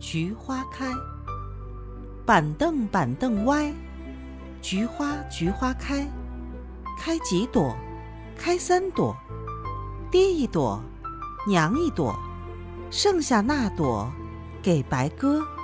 菊花开板凳板凳歪菊花菊花开开几朵开三朵爹一朵娘一朵剩下那朵给白鸽。